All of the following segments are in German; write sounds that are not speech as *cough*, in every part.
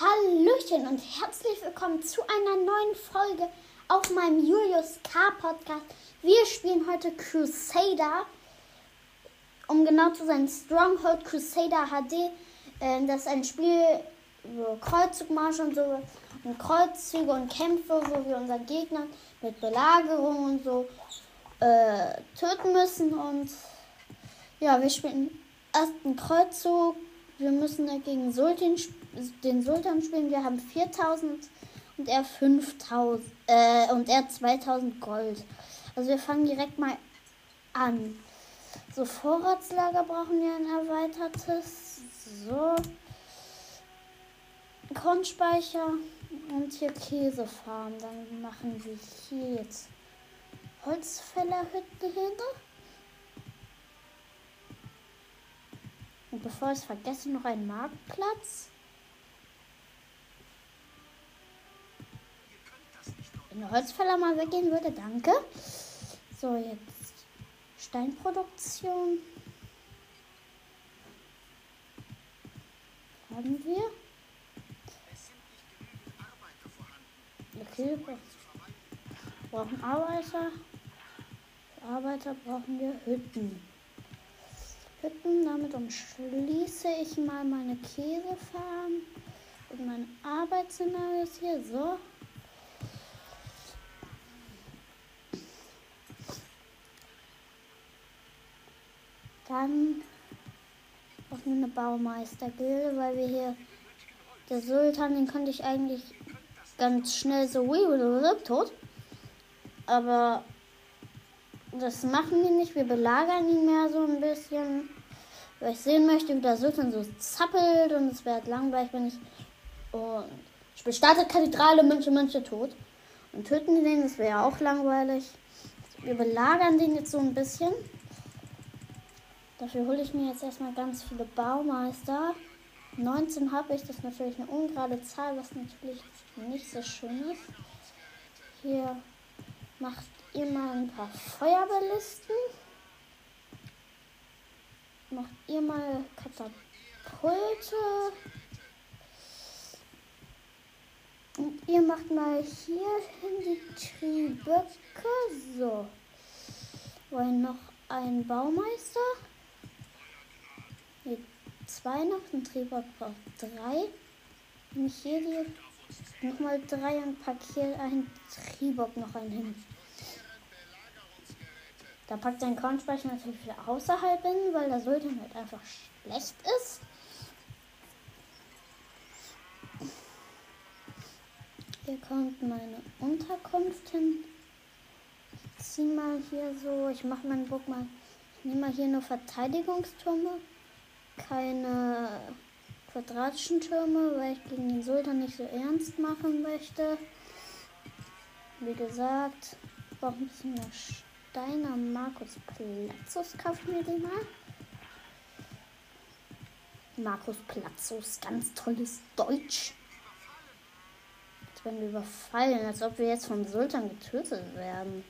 Hallöchen und herzlich willkommen zu einer neuen Folge auf meinem Julius K. Podcast. Wir spielen heute Crusader. Um genau zu sein, Stronghold Crusader HD. Äh, das ist ein Spiel, so Kreuzzugmarsch und so. Und Kreuzzüge und Kämpfe, wo wir unseren Gegner mit Belagerung und so äh, töten müssen. Und ja, wir spielen erst einen Kreuzzug. Wir müssen dagegen Sultan, den Sultan spielen. Wir haben 4000 und er 5000 äh, und er 2000 Gold. Also wir fangen direkt mal an. So Vorratslager brauchen wir ein erweitertes. So Kornspeicher und hier Käsefarm. Dann machen wir hier jetzt Holzfällerhütten hin. Und bevor ich es vergesse, noch ein Marktplatz. Der Holzfäller mal weggehen würde, danke. So, jetzt Steinproduktion. Haben wir? Okay, wir brauchen Arbeiter. Für Arbeiter brauchen wir Hütten. Hütten, damit umschließe ich mal meine Käsefarm und mein Arbeitsszenario ist hier so. Dann wir eine Baumeistergilde, weil wir hier der Sultan, den konnte ich eigentlich ganz schnell so tot. Aber das machen wir nicht. Wir belagern ihn mehr so ein bisschen. Weil ich sehen möchte, wie der Sultan so zappelt und es wäre langweilig, wenn ich. Und ich bestarte Kathedrale, Mönche, Mönche tot. Und töten den, das wäre auch langweilig. Wir belagern den jetzt so ein bisschen. Dafür hole ich mir jetzt erstmal ganz viele Baumeister. 19 habe ich, das ist natürlich eine ungerade Zahl, was natürlich nicht so schön ist. Hier macht ihr mal ein paar Feuerballisten. Macht ihr mal Katapulte. Und ihr macht mal hier hin die Trieböcke. So. Wollen noch einen Baumeister? Nee, zwei noch. Ein Triebbock braucht drei. Nämlich hier die nochmal drei und pack hier einen Triebbock noch einen hin. Da packt sein Kornspeicher natürlich wieder außerhalb hin, weil der Sultan halt einfach schlecht ist. Hier kommt meine Unterkunft hin. Ich zieh mal hier so, ich mache meinen Burg mal, ich nehme mal hier nur Verteidigungstürme, keine quadratischen Türme, weil ich gegen den Sultan nicht so ernst machen möchte. Wie gesagt, ich brauche ein bisschen mehr Steiner Markus Platzos kaufen wir den mal. Markus Platzos, ganz tolles Deutsch. Jetzt werden wir überfallen, als ob wir jetzt vom Sultan getötet werden.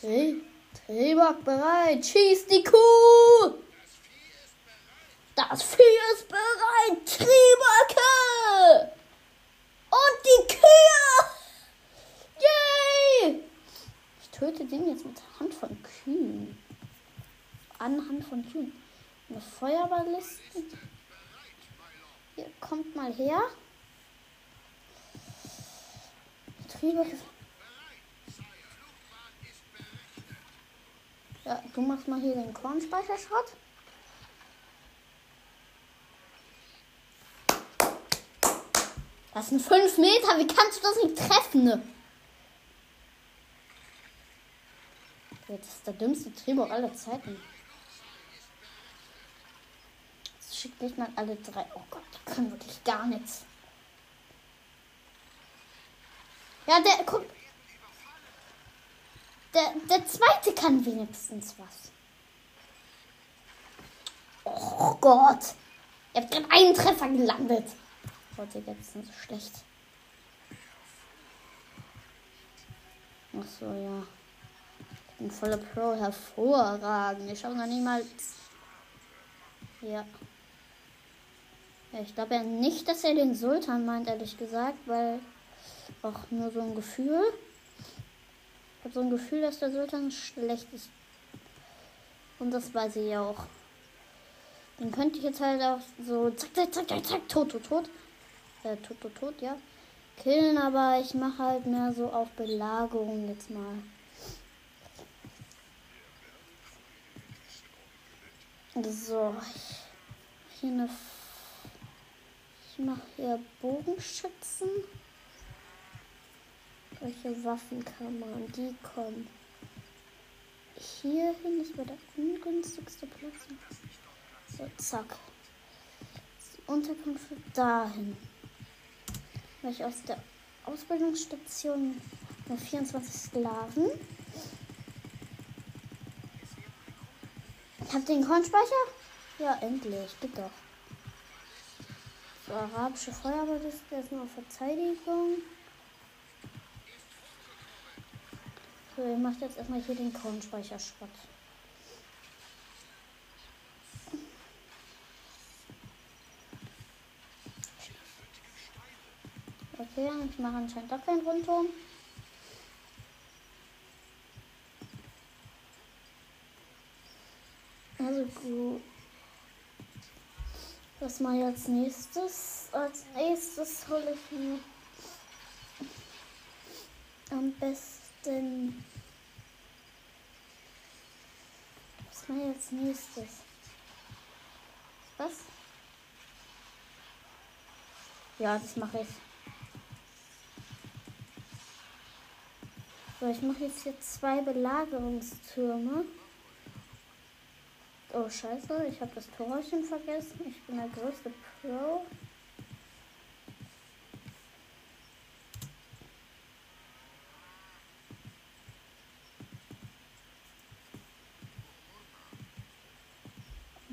Trebak bereit. Schieß die Kuh! Das Vieh ist bereit. Triebacke. Und die Kühe. Yay. Ich töte den jetzt mit Hand von Kühen. Anhand von Kühen. Eine Feuerballiste. Hier, kommt mal her. Triebacke. Ja, du machst mal hier den Kornspeicherschrott. Das sind 5 Meter. Wie kannst du das nicht treffen? Das ist der dümmste Drehbuch aller Zeiten. Jetzt schickt nicht mal alle drei. Oh Gott, die können wirklich gar nichts. Ja, der, guck. Der, der zweite kann wenigstens was. Oh Gott. Ihr habt gerade einen Treffer gelandet. Leute, jetzt sind so schlecht. Ach so, ja. bin voller Pro, hervorragend. Ich habe noch niemals. Ja. ja ich glaube ja nicht, dass er den Sultan meint, ehrlich gesagt, weil auch nur so ein Gefühl. Ich habe so ein Gefühl, dass der Sultan schlecht ist. Und das weiß ich ja auch. Den könnte ich jetzt halt auch so zack, zack, zack, zack, zack, tot, tot, tot. Äh, tot, tot, tot, ja. Killen, aber ich mache halt mehr so auf Belagerung jetzt mal. So, hier eine. Ich mache hier Bogenschützen. Welche Waffen kann man? Die kommen hier hin. Das war der ungünstigste Platz. So, zack. Die Unterkünfte dahin. Weil ich aus der Ausbildungsstation nur 24 Sklaven. Ich hab den Kornspeicher? Ja, endlich. Geht doch. So, arabische Feuerwehrliste, der ist auf Verteidigung. So, ihr macht jetzt erstmal hier den Kornspeicher Schrott. Okay, ich mache anscheinend doch keinen Rundturm. Also gut. Was mal als nächstes? Als nächstes hole ich mir am besten. Was mal als nächstes? Was? Ja, das mache ich. So, ich mache jetzt hier zwei Belagerungstürme. Oh, scheiße, ich habe das Torchen vergessen. Ich bin der größte Pro.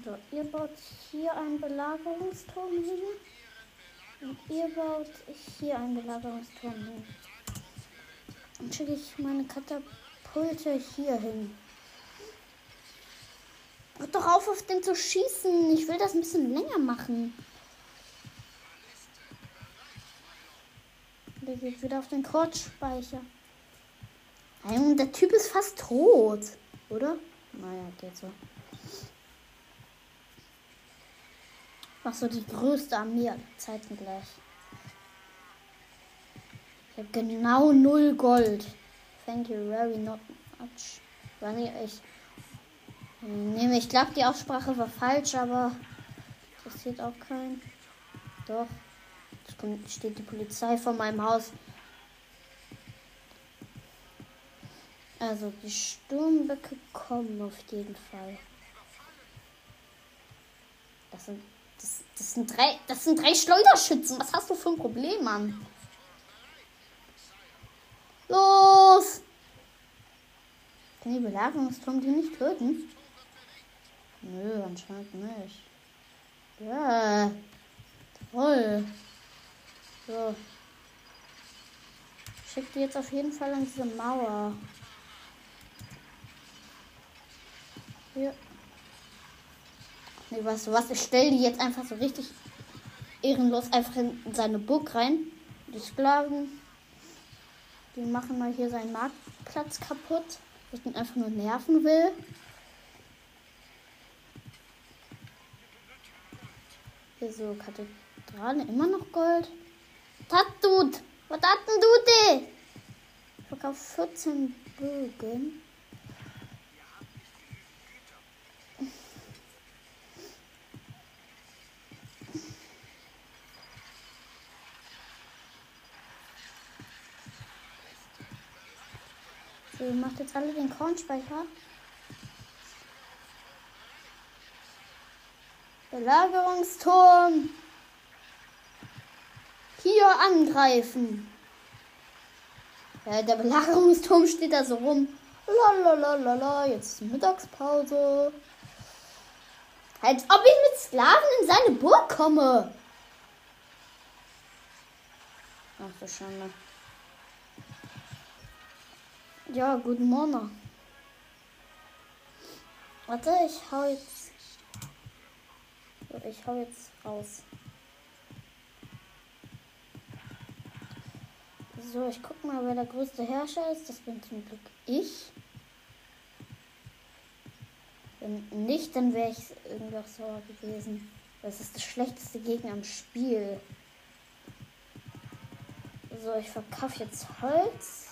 So, ihr baut hier einen Belagerungsturm hin. Und ihr baut hier einen Belagerungsturm hin. Dann schicke ich meine Katapulte hier hin. Hört doch auf, auf den zu schießen. Ich will das ein bisschen länger machen. Der geht wieder auf den Kurzspeicher. Der Typ ist fast tot. Oder? Naja, geht so. Mach so die größte Armee aller Zeiten gleich. Ich habe genau null Gold. Thank you very not much. Echt. Nee, ich glaube, die Aussprache war falsch, aber interessiert auch keinen. Doch. Es steht die Polizei vor meinem Haus. Also die Sturmböcke kommen auf jeden Fall. Das sind, das, sind drei, das sind drei Schleuderschützen. Was hast du für ein Problem, Mann? Los! Kann die Belagerungsturm die nicht töten? Nö, anscheinend nicht. Ja. Toll. So. Schick die jetzt auf jeden Fall an diese Mauer. Hier. Nee, weißt du was? Ich stelle die jetzt einfach so richtig ehrenlos einfach in seine Burg rein. Die Sklaven. Die machen mal hier seinen Marktplatz kaputt. Ich ihn einfach nur nerven will. Hier so Kathedrale, immer noch Gold. Tatut! Was hat denn du? Ich verkaufe 14 Bögen. So, macht jetzt alle den Kornspeicher. Belagerungsturm. Hier angreifen. Ja, der Belagerungsturm steht da so rum. Lalalala, jetzt Mittagspause. Als ob ich mit Sklaven in seine Burg komme. Ach du Schande. Ja, guten Morgen. Warte, ich hau jetzt. Ich hau jetzt raus. So, ich guck mal, wer der größte Herrscher ist. Das bin zum Glück ich. Wenn nicht, dann wäre ich irgendwie auch sauer gewesen. Das ist der schlechteste Gegner im Spiel. So, ich verkaufe jetzt Holz.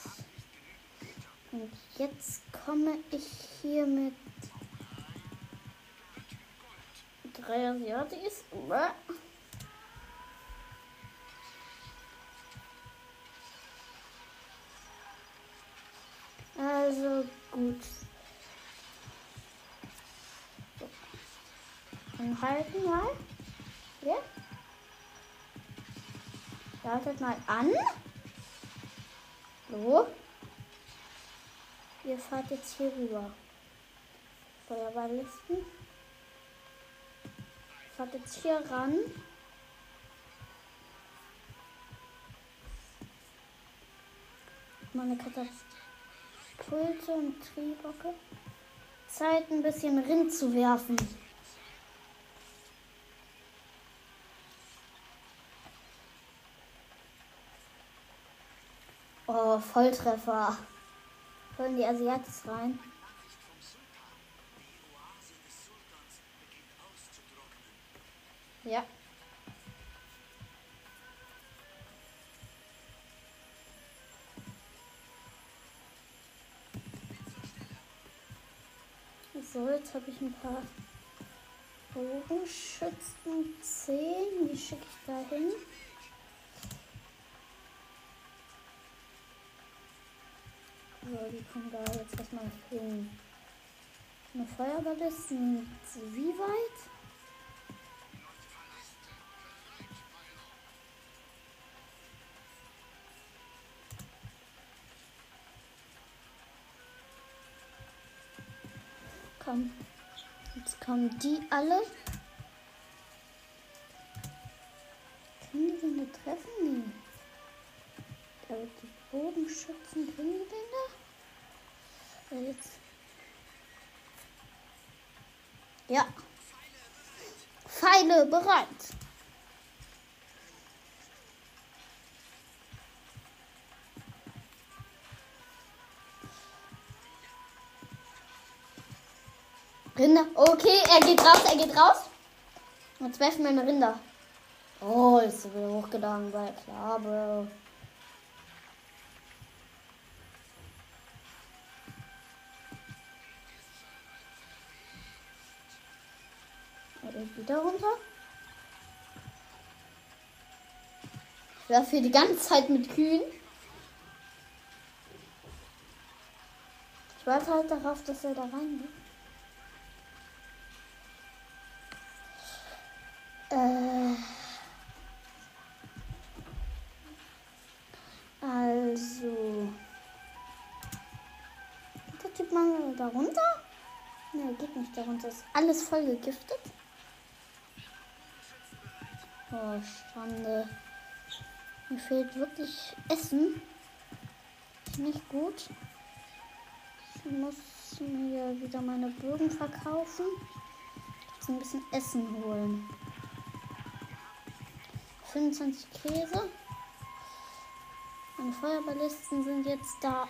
Und jetzt komme ich hier mit drei Asiatis. Also gut. Dann halten mal. Ja. Startet mal an. So. Ihr fahrt jetzt hier rüber. Feuerballisten. Fahrt jetzt hier ran. Meine Katapulte und Triebocke. Zeit, ein bisschen Rind zu werfen. Oh, Volltreffer. Wollen die Asiatis rein? Ja. So, jetzt habe ich ein paar Bogenschützen 10. Die schicke ich da hin. So, die kommen da jetzt erstmal hin. Eine Feuerballiste wie weit? Komm. Jetzt kommen die alle. Ja. Pfeile bereit. Rinder. Okay, er geht raus, er geht raus. Jetzt werfen meine Rinder. Oh, ist wieder hochgegangen, weil klar, Bro. Er wieder runter. Ich werfe hier die ganze Zeit mit Kühen. Ich warte halt darauf, dass er da reingeht. Äh, also. Geht der Typ mal da runter? Ne, geht nicht da runter. Ist alles voll gegiftet. Oh, Schande. Mir fehlt wirklich Essen. Ist nicht gut. Ich muss mir wieder meine Bögen verkaufen. Jetzt ein bisschen Essen holen. 25 Käse. Meine Feuerballisten sind jetzt da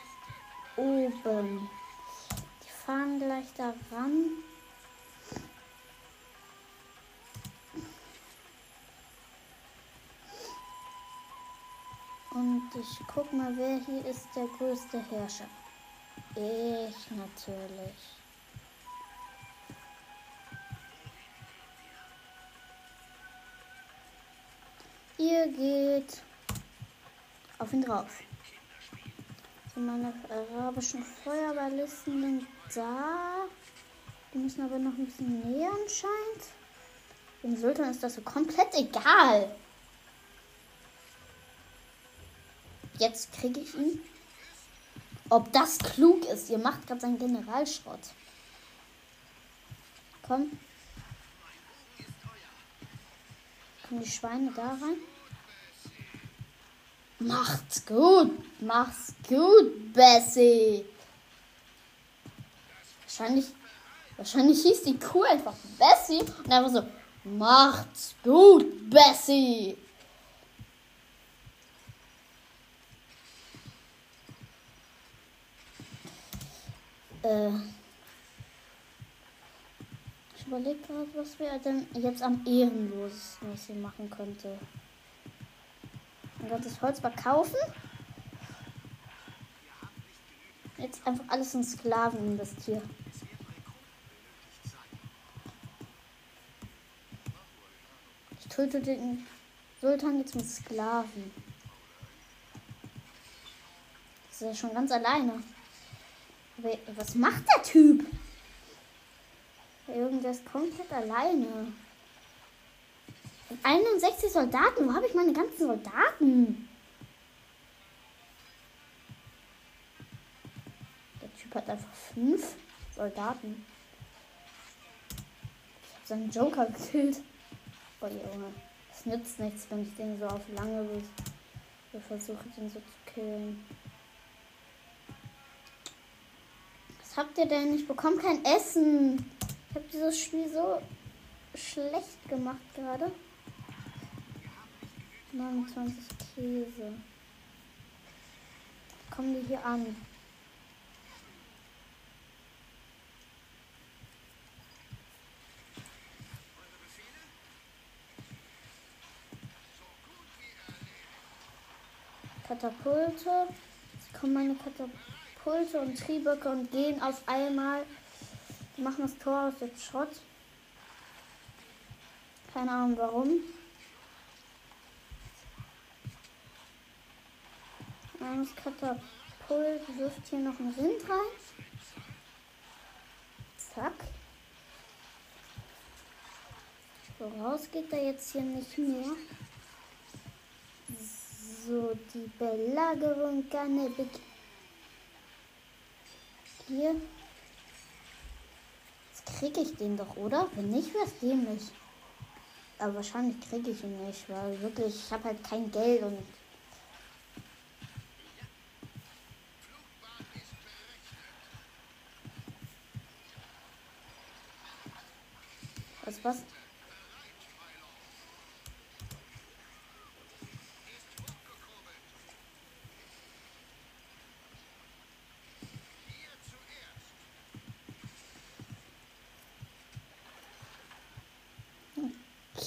oben. Die fahren gleich da ran. Und ich guck mal, wer hier ist der größte Herrscher. Ich natürlich. Ihr geht auf ihn drauf. So, meine arabischen Feuerballisten sind da. Die müssen aber noch ein bisschen näher anscheinend. Dem Sultan ist das so komplett egal. Jetzt kriege ich ihn. Ob das klug ist. Ihr macht gerade seinen Generalschrott. Komm. Kommen die Schweine da rein? Macht's gut. Mach's gut, Bessie. Wahrscheinlich Wahrscheinlich hieß die Kuh einfach Bessie und einfach so, macht's gut, Bessie. Äh, ich überlege gerade, was wir denn jetzt am ehrenlosesten was ich machen könnte. Man kann das Holz verkaufen. Jetzt einfach alles in Sklaven investieren. Ich töte den Sultan jetzt mit Sklaven. Das ist ja schon ganz alleine. Was macht der Typ? Irgendwer ist komplett alleine. 61 Soldaten. Wo habe ich meine ganzen Soldaten? Der Typ hat einfach fünf Soldaten. Ich habe seinen Joker gekillt. Oh Junge. Es nützt nichts, wenn ich den so auf lange versuche, den so zu killen. Habt ihr denn? Ich bekomme kein Essen. Ich habe dieses Spiel so schlecht gemacht gerade. 29 Käse. Kommen die hier an? Katapulte. Jetzt kommen meine Katapulte und Trieböcke und gehen auf einmal. Die machen das Tor aus dem Schrott. Keine Ahnung warum. Eines Katapult wirft hier noch ein Rind rein. Zack. Voraus geht er jetzt hier nicht mehr. So, die Belagerung kann beginnen. Hier. Jetzt kriege ich den doch, oder? Wenn nicht, wäre es dämlich. Aber wahrscheinlich kriege ich ihn nicht, weil wirklich, ich habe halt kein Geld und Was, was?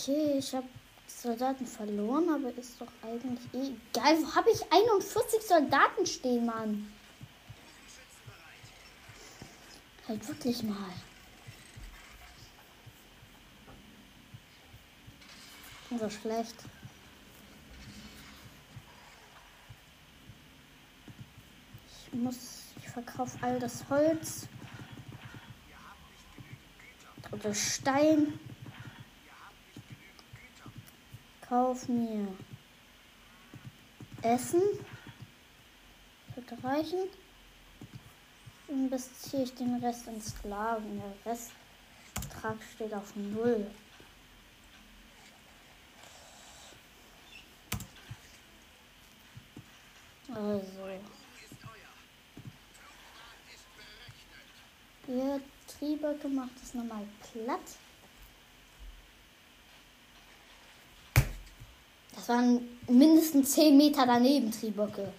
Okay, ich habe Soldaten verloren, aber ist doch eigentlich eh egal. Wo habe ich 41 Soldaten stehen, Mann? Halt wirklich mal. So schlecht. Ich muss, ich verkaufe all das Holz. Oder Stein. Kauf mir Essen. Wird reichen. Investiere ich den Rest in Sklaven. Der Restbetrag steht auf Null. Also. Ihr Trieböcke macht es nochmal platt. Das waren mindestens 10 Meter daneben, Trieböcke.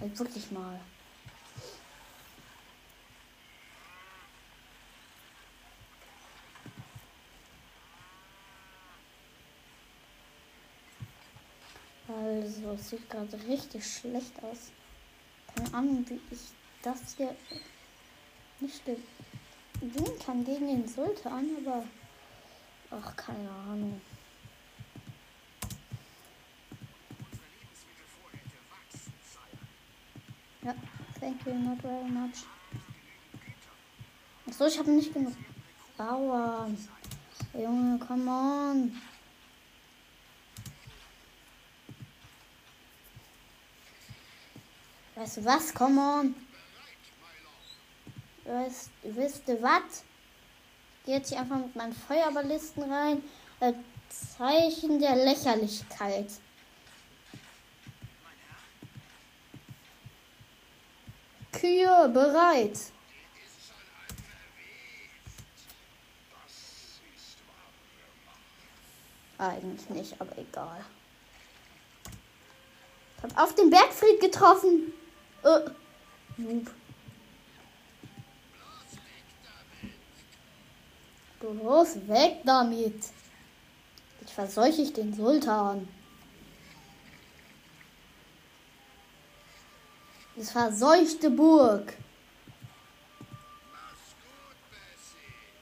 Halt wirklich mal. Also, es sieht gerade richtig schlecht aus. Keine Ahnung, wie ich das hier nicht gewinnen kann gegen den Sultan, aber ach, keine Ahnung. Ja, thank you not very much. Achso, ich habe nicht genug Bauern. Junge, come on. Weißt du was? Come on. Weißt, wisst ihr was? Ich gehe jetzt hier einfach mit meinen Feuerballisten rein. Äh, Zeichen der Lächerlichkeit. Kühe bereit. Eigentlich nicht, aber egal. Ich hab auf den Bergfried getroffen. Äh. Bloß weg damit. Jetzt verseuche ich den Sultan. Das verseuchte Burg.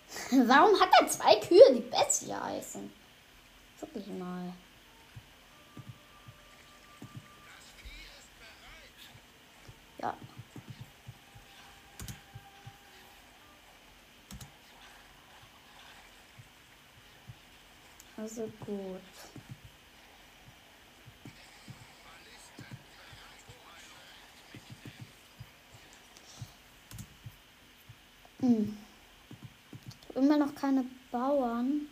*laughs* Warum hat er zwei Kühe, die Bessie heißen? Wirklich mal. Ja. Also gut. Hm. Immer noch keine Bauern.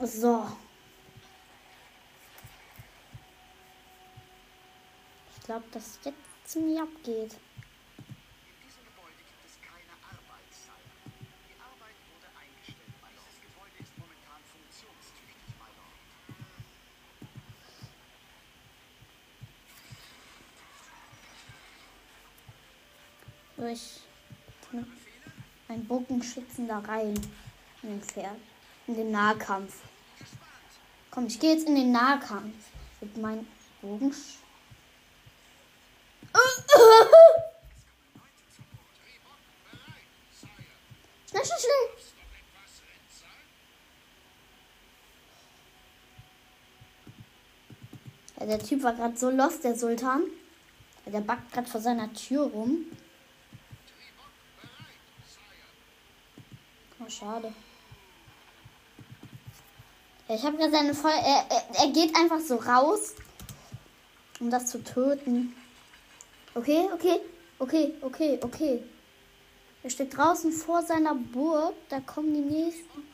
So. Ich glaube, dass jetzt ziemlich abgeht. Durch einen Bogenschützen da rein. In den Pferd. In den Nahkampf. Komm, ich gehe jetzt in den Nahkampf. Mit meinem Bogensch. Schnell, *laughs* schnell, schnell. Ja, der Typ war gerade so lost, der Sultan. Der backt gerade vor seiner Tür rum. Schade. Ich habe gerade seine Voll. Er, er, er geht einfach so raus, um das zu töten. Okay, okay, okay, okay, okay. Er steht draußen vor seiner Burg. Da kommen die nächsten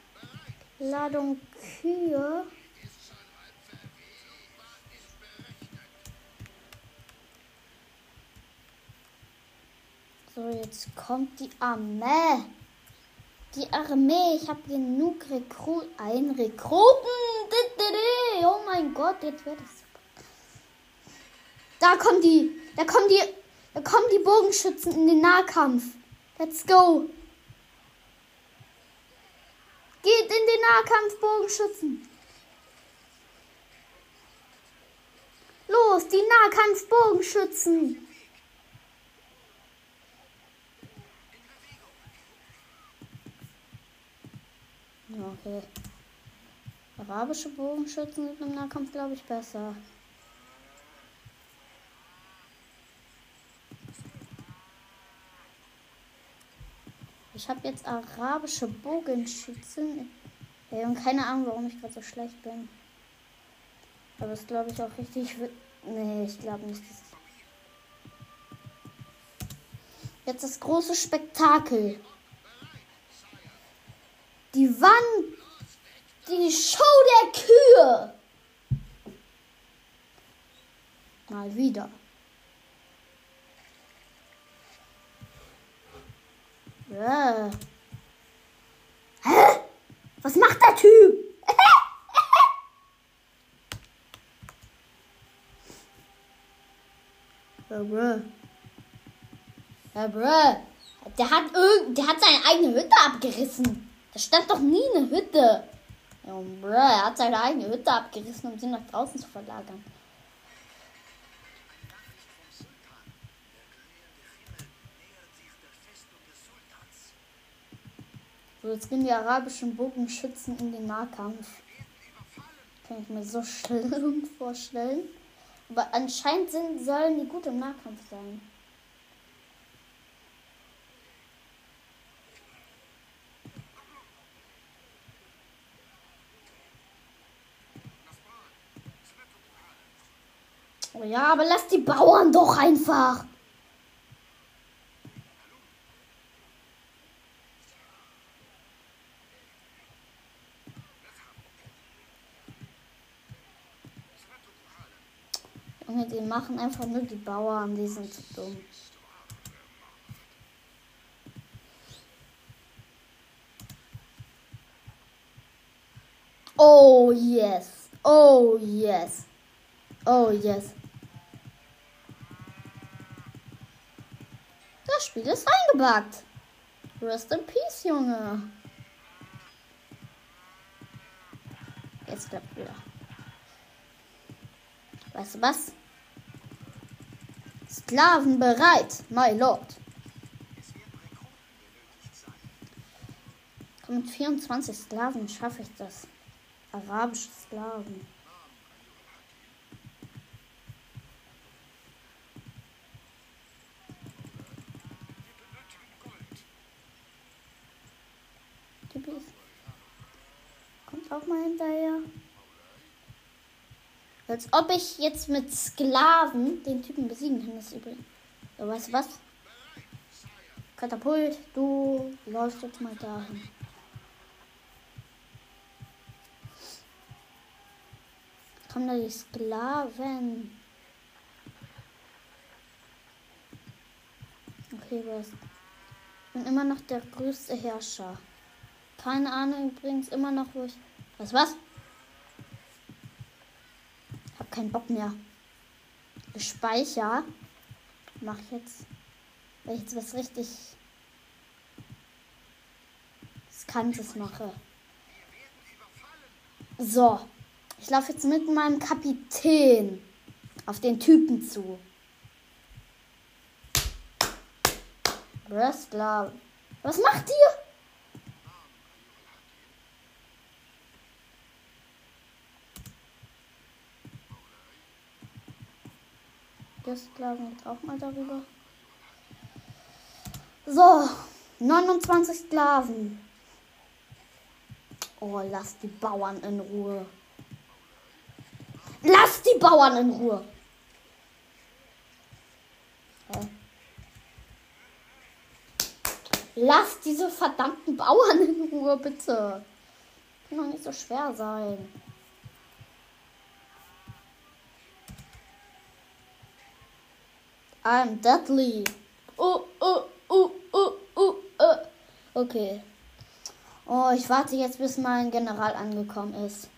Ladung Kühe. So, jetzt kommt die Armee. Die Armee, ich habe genug Rekru ein Rekruten. Oh mein Gott, jetzt wird es super. Da kommen die, da kommen die, da kommen die Bogenschützen in den Nahkampf. Let's go. Geht in den Nahkampf, Bogenschützen. Los, die Nahkampf, Okay. Arabische Bogenschützen sind im Nahkampf, glaube ich, besser. Ich habe jetzt arabische Bogenschützen. Ey, und keine Ahnung, warum ich gerade so schlecht bin. Aber es glaube ich auch richtig. Nee, ich glaube nicht. Jetzt das große Spektakel. Die Wand. Die Show der Kühe. Mal wieder. Ja. Hä? Was macht der Typ? Ja, bruh. Ja, bruh. Der hat, irgend, der hat seine eigene Hütte abgerissen. Da stand doch nie eine Hütte. Er hat seine eigene Hütte abgerissen, um sie nach draußen zu verlagern. So, jetzt gehen die arabischen Bogenschützen in den Nahkampf. Kann ich mir so *laughs* schlimm vorstellen. Aber anscheinend sind, sollen die gut im Nahkampf sein. Oh ja, aber lass die Bauern doch einfach. Junge, die machen einfach nur die Bauern, die sind zu dumm. Oh yes. Oh yes. Oh yes. Spiel ist eingebackt. Rest in Peace, Junge. Jetzt klappt wieder. Weißt du was? Sklaven bereit, my lord. Komm, mit 24 Sklaven schaffe ich das. Arabische Sklaven. Typisch. Kommt auch mal hinterher. Als ob ich jetzt mit Sklaven den Typen besiegen kann, das übrigens. So, weißt du was? Katapult, du läufst jetzt mal dahin. Kommen da die Sklaven? Okay. Ich bin immer noch der größte Herrscher. Keine Ahnung übrigens immer noch, wo ich. Was, was? Keinen Bock mehr. Ich speicher. Mach jetzt. Weil ich jetzt was richtig. Riskantes mache. So. Ich laufe jetzt mit meinem Kapitän auf den Typen zu. Wrestler. Was macht ihr? Der Sklaven jetzt auch mal darüber. So, 29 Sklaven. Oh, lass die Bauern in Ruhe. Lass die Bauern in Ruhe. Lass diese verdammten Bauern in Ruhe, bitte. Kann doch nicht so schwer sein. I'm deadly. Oh, oh, oh, oh, oh, oh. Okay. Oh, ich warte jetzt, bis mein General angekommen ist.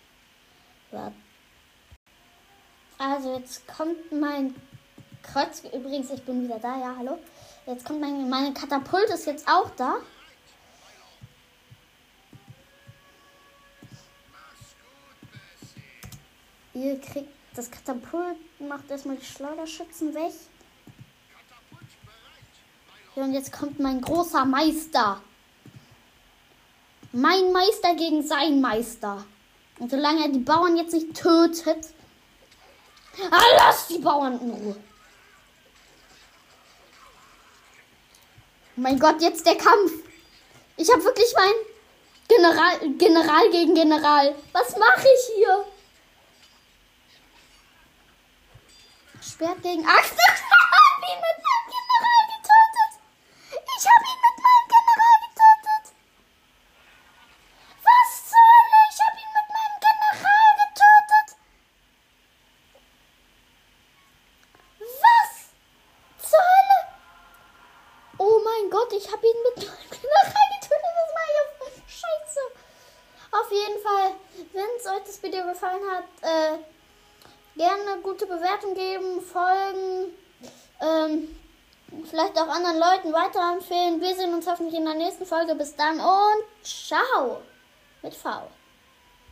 Also, jetzt kommt mein Kreuz. Übrigens, ich bin wieder da, ja, hallo. Jetzt kommt mein, meine Katapult ist jetzt auch da. Ihr kriegt das Katapult, macht erstmal die Schleuderschützen weg. Ja, und jetzt kommt mein großer Meister. Mein Meister gegen sein Meister. Und solange er die Bauern jetzt nicht tötet. Ah, lass die Bauern in Ruhe. Mein Gott, jetzt der Kampf. Ich habe wirklich mein General, General gegen General. Was mache ich hier? Schwert gegen Axt. *laughs* Wie mit meinem General getötet. Ich habe ihn mit meinem General getötet. Was zur Hölle? Ich habe ihn mit meinem General getötet. Was zur Hölle? Oh mein Gott, ich habe ihn mit meinem General getötet. Das war ja scheiße. Auf jeden Fall, wenn es euch das Video gefallen hat, äh, gerne eine gute Bewertung geben, folgen, ähm, vielleicht auch anderen Leuten weiterempfehlen. Wir sehen uns hoffentlich in der nächsten Folge. Bis dann und ciao mit V.